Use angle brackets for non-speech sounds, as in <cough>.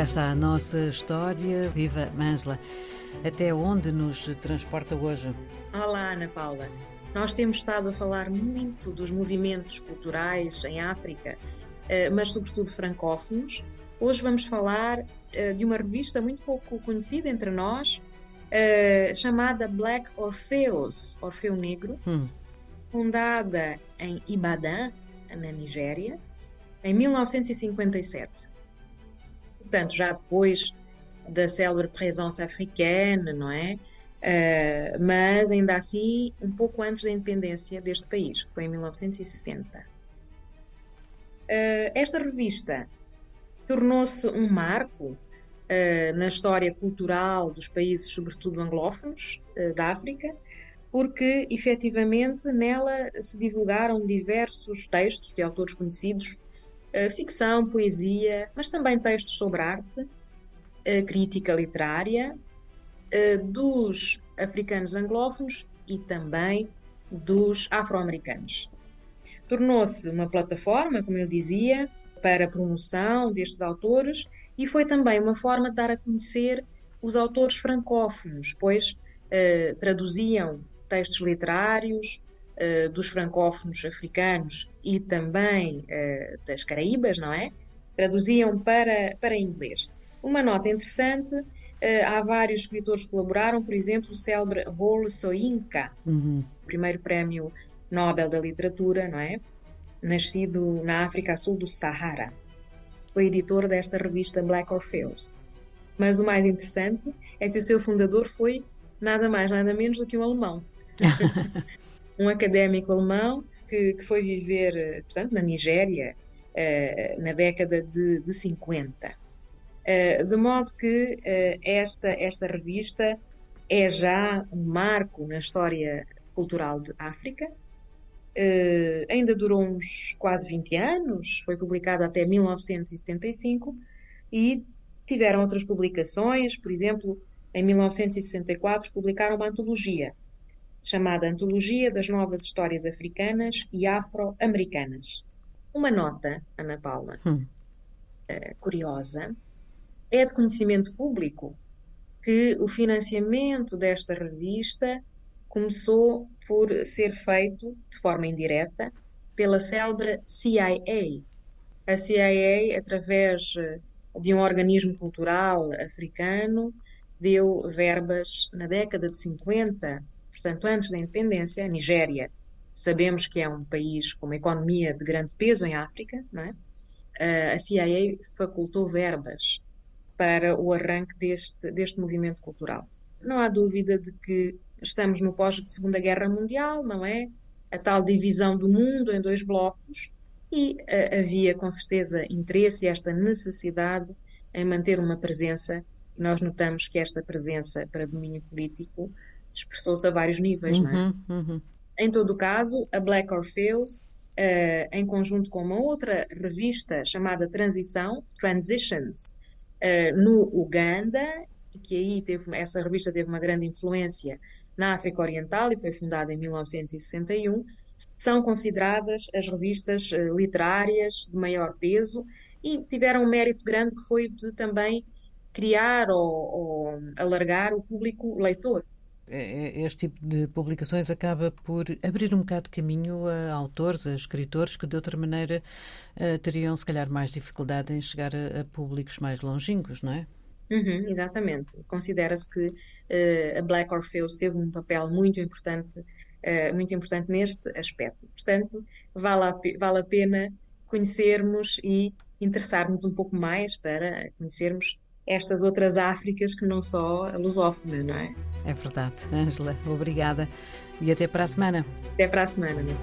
cá está a nossa história. Viva Ângela! Até onde nos transporta hoje? Olá, Ana Paula. Nós temos estado a falar muito dos movimentos culturais em África, eh, mas sobretudo francófonos. Hoje vamos falar eh, de uma revista muito pouco conhecida entre nós, eh, chamada Black Orpheus, Orfeu Negro, hum. fundada em Ibadan, na Nigéria, em 1957. Portanto, já depois da célebre presença africana, não é? Uh, mas ainda assim um pouco antes da independência deste país, que foi em 1960. Uh, esta revista tornou-se um marco uh, na história cultural dos países, sobretudo anglófonos, da África, porque efetivamente nela se divulgaram diversos textos de autores conhecidos, ficção, poesia, mas também textos sobre arte, crítica literária, eh, dos africanos anglófonos e também dos afro-americanos. Tornou-se uma plataforma, como eu dizia, para a promoção destes autores e foi também uma forma de dar a conhecer os autores francófonos, pois eh, traduziam textos literários eh, dos francófonos africanos e também eh, das Caraíbas, não é? Traduziam para, para inglês. Uma nota interessante Uh, há vários escritores que colaboraram, por exemplo, o célebre Bol Soyinka, uhum. primeiro prémio Nobel da Literatura, não é? Nascido na África sul do Sahara. Foi editor desta revista Black Orpheus. Mas o mais interessante é que o seu fundador foi nada mais, nada menos do que um alemão. <laughs> um académico alemão que, que, foi viver, portanto, na Nigéria uh, na década de, de 50. Eh, de modo que uh, esta, esta revista é já um marco na história cultural de África. Uh, ainda durou uns quase 20 anos, foi publicada até 1975 e tiveram outras publicações, por exemplo, em 1964 publicaram uma antologia chamada Antologia das Novas Histórias Africanas e Afro-Americanas. Uma nota, Ana Paula, hum. curiosa, é de conhecimento público que o financiamento desta revista começou por ser feito de forma indireta pela célebre CIA. A CIA, através de um organismo cultural africano, deu verbas na década de 50, portanto, antes da independência, a Nigéria. Sabemos que é um país com uma economia de grande peso em África, não é? A CIA facultou verbas para o arranque deste, deste movimento cultural. Não há dúvida de que estamos no pós-Segunda Guerra Mundial, não é? A tal divisão do mundo em dois blocos e uh, havia com certeza interesse e esta necessidade em manter uma presença. Nós notamos que esta presença para domínio político expressou-se a vários níveis, uhum, não é? Uhum. uhum. Em todo o caso, a Black Orpheus, uh, em conjunto com uma outra revista chamada Transição, Transitions, uh, no Uganda, que aí teve, essa revista teve uma grande influência na África Oriental e foi fundada em 1961, são consideradas as revistas uh, literárias de maior peso e tiveram um mérito grande que foi de também criar ou, ou alargar o público leitor. É, é, este tipo de publicações acaba por abrir um bocado de caminho a autores, a escritores que de outra maneira uh, teriam se calhar mais dificuldade em chegar a, a públicos mais longínquos, não é? Uhum, exatamente. Considera-se que uh, a Black Orpheus teve um papel muito importante, uh, muito importante neste aspecto. Portanto, vale a, vale a pena conhecermos e interessarmos um pouco mais para conhecermos estas outras Áfricas que não só a lusófona, não é? É verdade. Ângela, obrigada e até para a semana. Até para a semana, né?